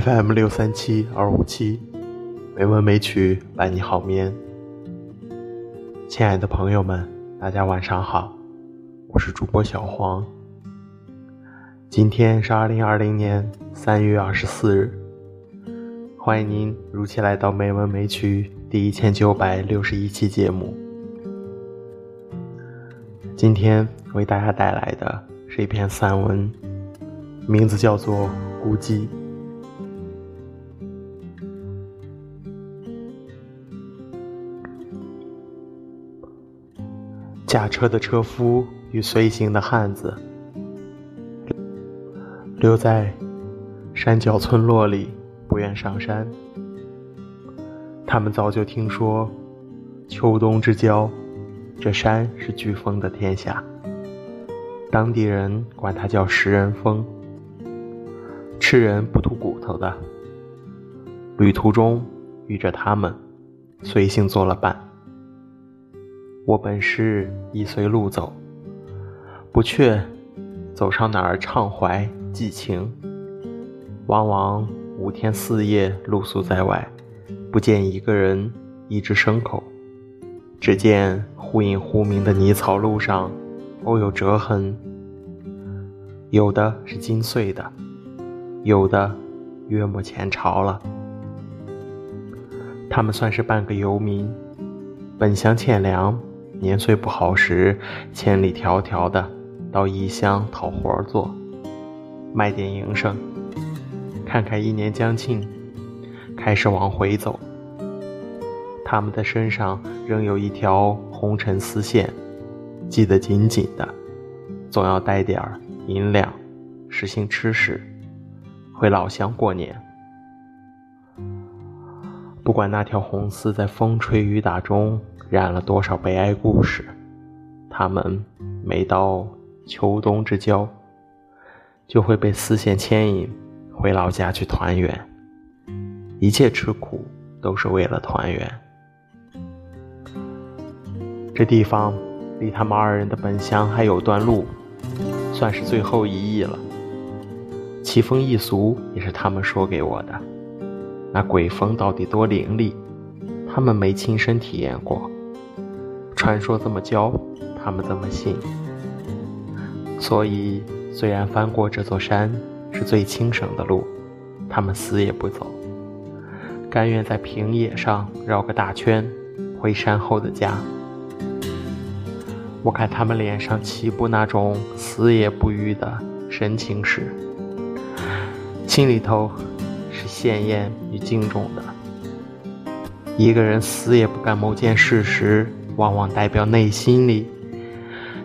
FM 六三七二五七，美文美曲伴你好眠。亲爱的朋友们，大家晚上好，我是主播小黄。今天是二零二零年三月二十四日，欢迎您如期来到美文美曲第一千九百六十一期节目。今天为大家带来的是一篇散文，名字叫做《孤寂》。驾车的车夫与随行的汉子，留在山脚村落里，不愿上山。他们早就听说，秋冬之交，这山是飓风的天下。当地人管它叫食人峰，吃人不吐骨头的。旅途中遇着他们，随行做了伴。我本是一随路走，不却走上哪儿畅怀寄情。往往五天四夜露宿在外，不见一个人，一只牲口，只见忽隐忽明的泥草路上，偶有折痕，有的是金碎的，有的约莫前朝了。他们算是半个游民，本乡欠粮。年岁不好时，千里迢迢的到异乡讨活做，卖点营生。看看一年将尽，开始往回走。他们的身上仍有一条红尘丝线，系得紧紧的，总要带点儿银两，实行吃食，回老乡过年。不管那条红丝在风吹雨打中。染了多少悲哀故事？他们每到秋冬之交，就会被丝线牵引回老家去团圆。一切吃苦都是为了团圆。这地方离他们二人的本乡还有段路，算是最后一役了。奇风异俗也是他们说给我的。那鬼风到底多凌厉？他们没亲身体验过。传说这么教，他们怎么信？所以，虽然翻过这座山是最轻省的路，他们死也不走，甘愿在平野上绕个大圈，回山后的家。我看他们脸上起步那种死也不渝的神情时，心里头是羡艳与敬重的。一个人死也不干某件事时，往往代表内心里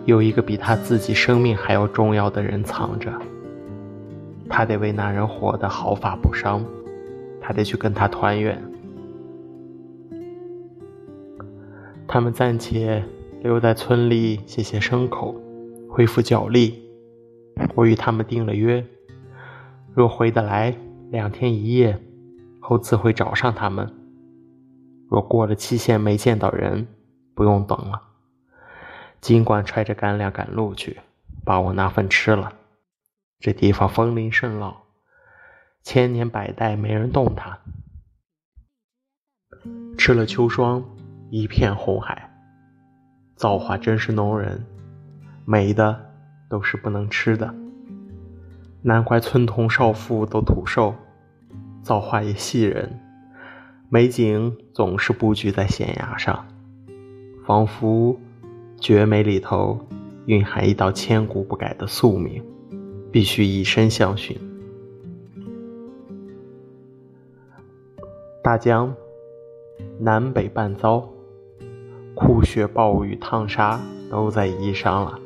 有一个比他自己生命还要重要的人藏着，他得为那人活得毫发不伤，他得去跟他团圆。他们暂且留在村里歇歇牲口，恢复脚力。我与他们定了约，若回得来两天一夜后，自会找上他们；若过了期限没见到人，不用等了，尽管揣着干粮赶路去，把我那份吃了。这地方风林甚老，千年百代没人动它。吃了秋霜，一片红海。造化真是弄人，美的都是不能吃的。难怪村童少妇都土瘦，造化也戏人，美景总是布局在悬崖上。仿佛绝美里头蕴含一道千古不改的宿命，必须以身相许。大江南北半遭，酷雪暴雨烫沙都在衣裳了。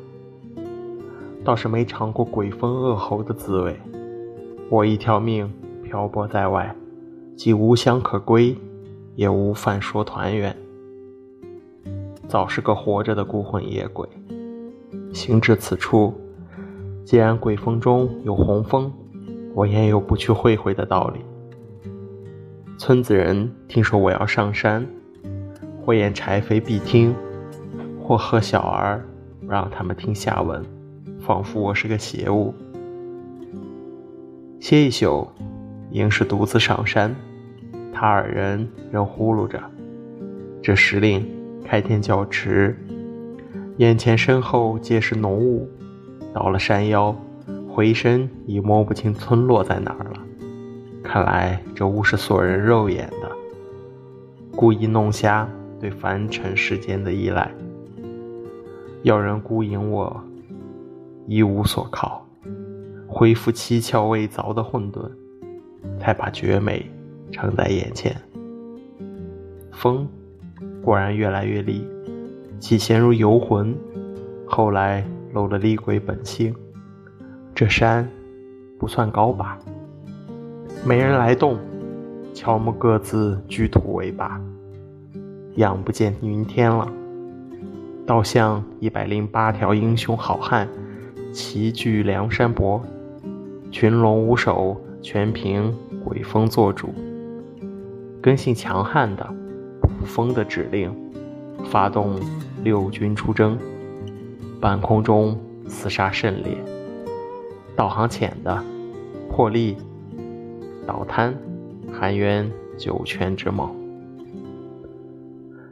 倒是没尝过鬼风恶猴的滋味。我一条命漂泊在外，既无乡可归，也无饭说团圆，早是个活着的孤魂野鬼。行至此处，既然鬼风中有红枫，我也有不去会会的道理。村子人听说我要上山，或言柴扉必听，或喝小儿，让他们听下文。仿佛我是个邪物。歇一宿，应是独自上山。他二人仍呼噜着。这时令开天较迟，眼前身后皆是浓雾。到了山腰，回身已摸不清村落在哪儿了。看来这雾是锁人肉眼的，故意弄瞎对凡尘世间的依赖，要人孤影我。一无所靠，恢复七窍未凿的混沌，才把绝美呈在眼前。风果然越来越厉，起先如游魂，后来露了厉鬼本性。这山不算高吧？没人来动，乔木各自居土为霸。仰不见云天了，倒像一百零八条英雄好汉。齐聚梁山泊，群龙无首，全凭鬼风做主。根性强悍的，风的指令，发动六军出征。半空中厮杀甚烈。导航浅的，破例倒滩，含冤九泉之梦。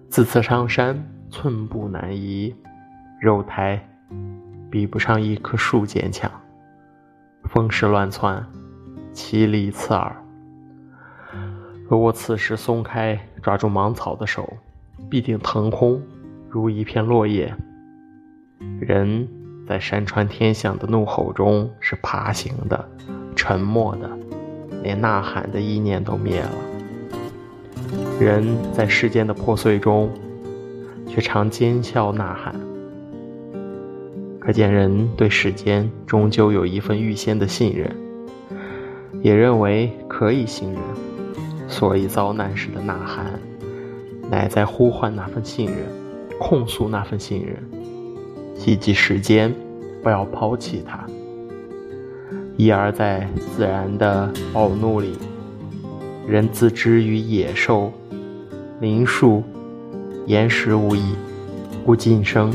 自此上山，寸步难移，肉胎。比不上一棵树坚强，风势乱窜，凄厉刺耳。若我此时松开抓住芒草的手，必定腾空如一片落叶。人在山川天象的怒吼中是爬行的、沉默的，连呐喊的意念都灭了。人在世间的破碎中，却常奸笑呐喊。可见人对世间终究有一份预先的信任，也认为可以信任，所以遭难时的呐喊，乃在呼唤那份信任，控诉那份信任，希冀时间不要抛弃它。一而在自然的暴怒里，人自知与野兽、林树、岩石无异，故晋升。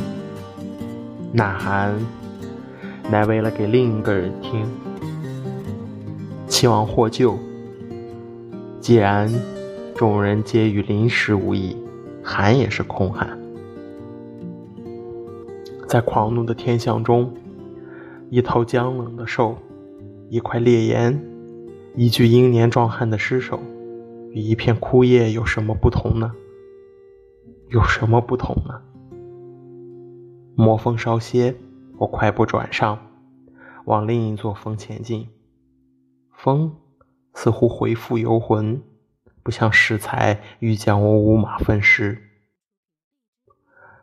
呐喊，乃为了给另一个人听，期望获救。既然众人皆与临时无异，寒也是空寒。在狂怒的天象中，一头僵冷的兽，一块烈焰，一具英年壮汉的尸首，与一片枯叶有什么不同呢？有什么不同呢？魔风稍歇，我快步转上，往另一座峰前进。风似乎回复游魂，不像适才欲将我五马分尸。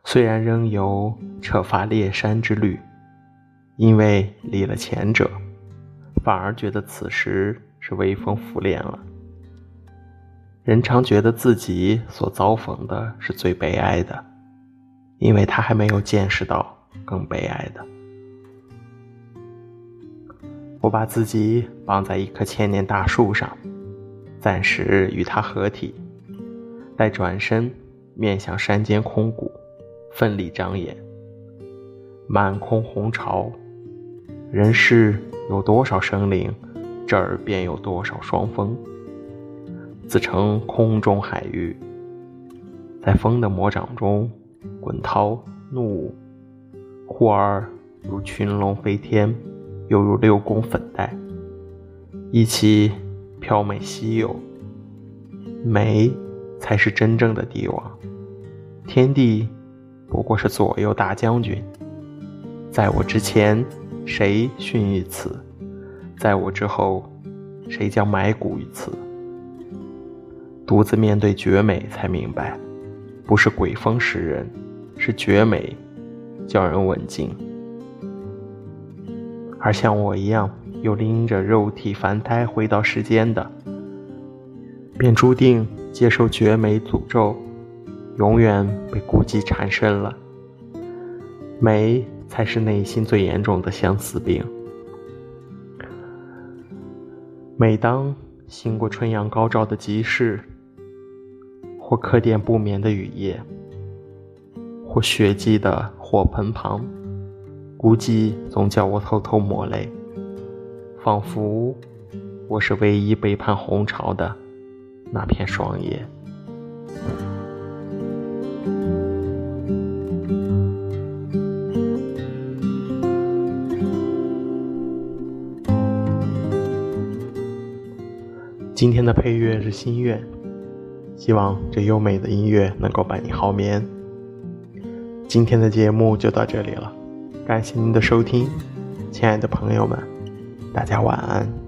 虽然仍有扯发猎山之旅，因为离了前者，反而觉得此时是微风拂脸了。人常觉得自己所遭逢的是最悲哀的。因为他还没有见识到更悲哀的。我把自己绑在一棵千年大树上，暂时与他合体，待转身面向山间空谷，奋力张眼。满空红潮，人世有多少生灵，这儿便有多少双峰，自称空中海域，在风的魔掌中。滚涛怒舞，忽而如群龙飞天，又如六宫粉黛，一起飘美稀有。美才是真正的帝王，天地不过是左右大将军。在我之前，谁逊于此？在我之后，谁将埋骨于此？独自面对绝美，才明白，不是鬼风识人。是绝美，叫人闻惊。而像我一样又拎着肉体凡胎回到世间的，便注定接受绝美诅咒，永远被孤寂缠身了。美才是内心最严重的相思病。每当行过春阳高照的集市，或客店不眠的雨夜，或雪季的火盆旁，孤寂总叫我偷偷抹泪，仿佛我是唯一背叛红潮的那片霜叶。今天的配乐是心愿，希望这优美的音乐能够伴你好眠。今天的节目就到这里了，感谢您的收听，亲爱的朋友们，大家晚安。